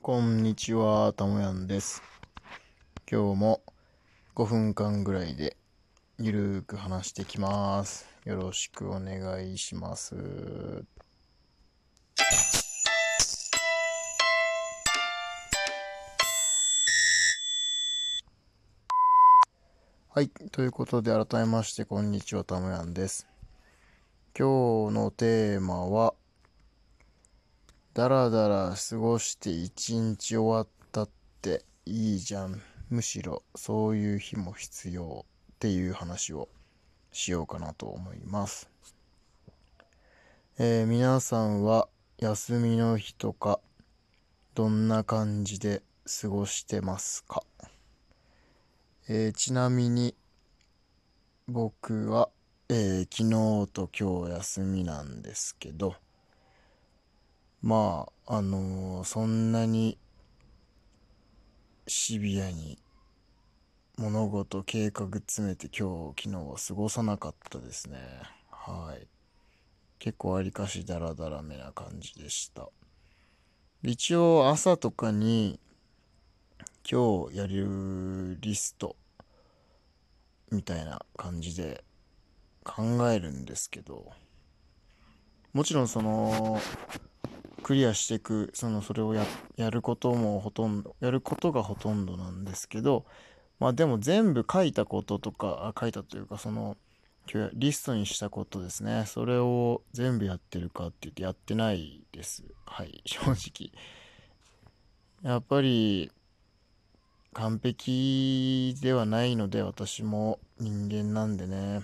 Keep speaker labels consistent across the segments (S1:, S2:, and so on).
S1: こんにちは、たもやんです。今日も5分間ぐらいでゆるーく話してきます。よろしくお願いします。はい、ということで改めましてこんにちは、たもやんです。今日のテーマは、だらだら過ごして一日終わったっていいじゃん。むしろそういう日も必要っていう話をしようかなと思います。えー皆さんは休みの日とかどんな感じで過ごしてますか、えーちなみに僕は、えー昨日と今日休みなんですけどまああのーそんなにシビアに物事計画詰めて今日昨日は過ごさなかったですね。はい。結構わりかしダラダラめな感じでした。一応朝とかに今日やるリストみたいな感じで考えるんですけどもちろんそのクリアしていくそのそれをやることもほとんどやることがほとんどなんですけどまあでも全部書いたこととか書いたというかそのリストにしたことですね。それを全部やってるかって言ってやってないです。はい 正直。やっぱり完璧ではないので私も人間なんでね。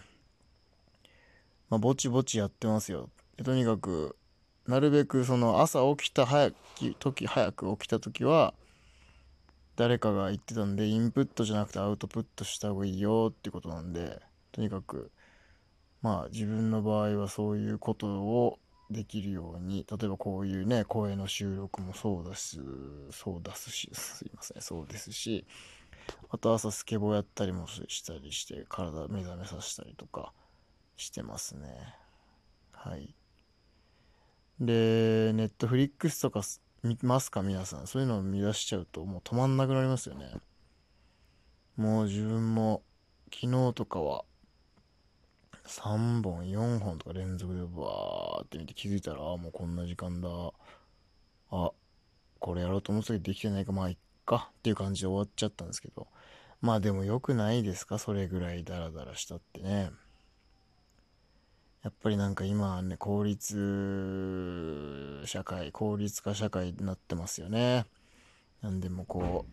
S1: まあぼちぼちやってますよ。とにかくなるべくその朝起きた早き時早く起きた時は誰かが言ってたんでインプットじゃなくてアウトプットした方がいいよってことなんでとにかくまあ自分の場合はそういうことをできるように例えばこういうね声の収録もそうだしそうだすしすいませんそうですしあと朝スケボーやったりもしたりして体目覚めさせたりとかしてますね。はい。で、ネットフリックスとか見ますか？皆さん。そういうのを見出しちゃうともう止まんなくなりますよね。もう自分も昨日とかは3本、4本とか連続でバーって見て気づいたら、あ、もうこんな時間だ。あ、これやろうと思ってたけどできてないか、まあいっかっていう感じで終わっちゃったんですけど。まあでも良くないですか？それぐらいダラダラしたってね。やっぱりなんか今はね、効率社会、効率化社会になってますよね。なんでもこう、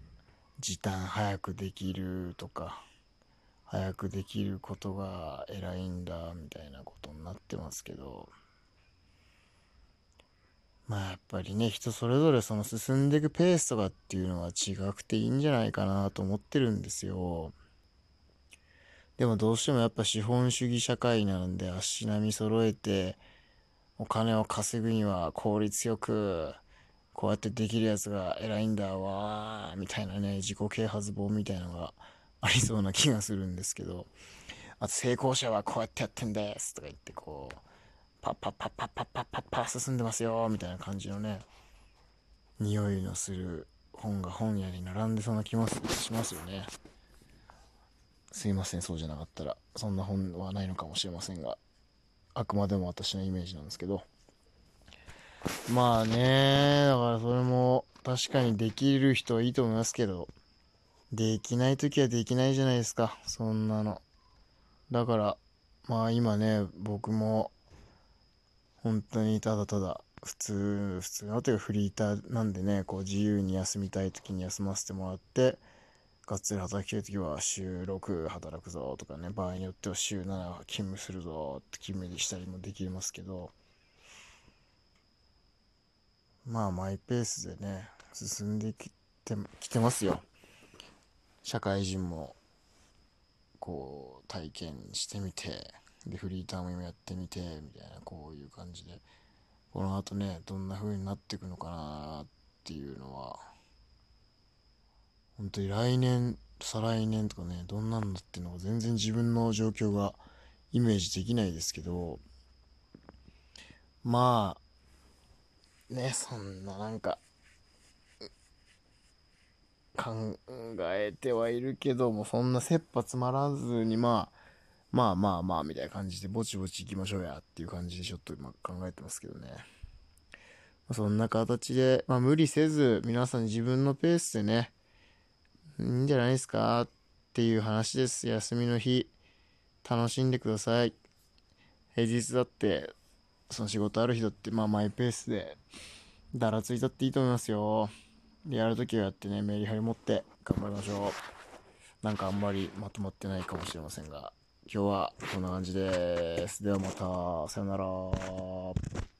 S1: 時短早くできるとか、早くできることが偉いんだみたいなことになってますけど、まあやっぱりね、人それぞれその進んでいくペースとかっていうのは違くていいんじゃないかなと思ってるんですよ。でもどうしてもやっぱ資本主義社会なんで足並み揃えてお金を稼ぐには効率よくこうやってできるやつが偉いんだわーみたいなね自己啓発本みたいなのがありそうな気がするんですけどあと成功者はこうやってやってんですとか言ってこうパッパッパッパッパッパッパッパ進んでますよみたいな感じのね匂いのする本が本屋に並んでそうな気もしますよね。すいませんそうじゃなかったら。そんな本はないのかもしれませんが。あくまでも私のイメージなんですけど。まあねだからそれも確かにできる人はいいと思いますけど。できない時はできないじゃないですか。そんなの。だからまあ今ね僕も本当にただただ普通普通のというかフリーターなんでねこう自由に休みたい時に休ませてもらってがっつり働きたい時は週6働くぞとかね場合によっては週7勤務するぞって決めにしたりもできますけどまあマイペースでね進んできてきてますよ。社会人もこう体験してみてでフリーターも今やってみてみたいなこういう感じで。この後ねどんな風になっていくのかなっていうのは本当に来年再来年とかねどんなんだっていうのが全然自分の状況がイメージできないですけどまあねそんななんか考えてはいるけども、そんな切羽詰まらずに、まあ、まあまあまあ、みたいな感じで、ぼちぼち行きましょうや、っていう感じでちょっと今考えてますけどね。そんな形で、まあ無理せず、皆さん自分のペースでね、いいんじゃないですか？っていう話です。休みの日、楽しんでください。平日だって、その仕事ある日だって、まあマイペースで、だらついたっていいと思いますよ。やるときはやってね、メリハリ持って頑張りましょう。なんかあんまりまとまってないかもしれませんが、今日はこんな感じです。ではまた、さよなら。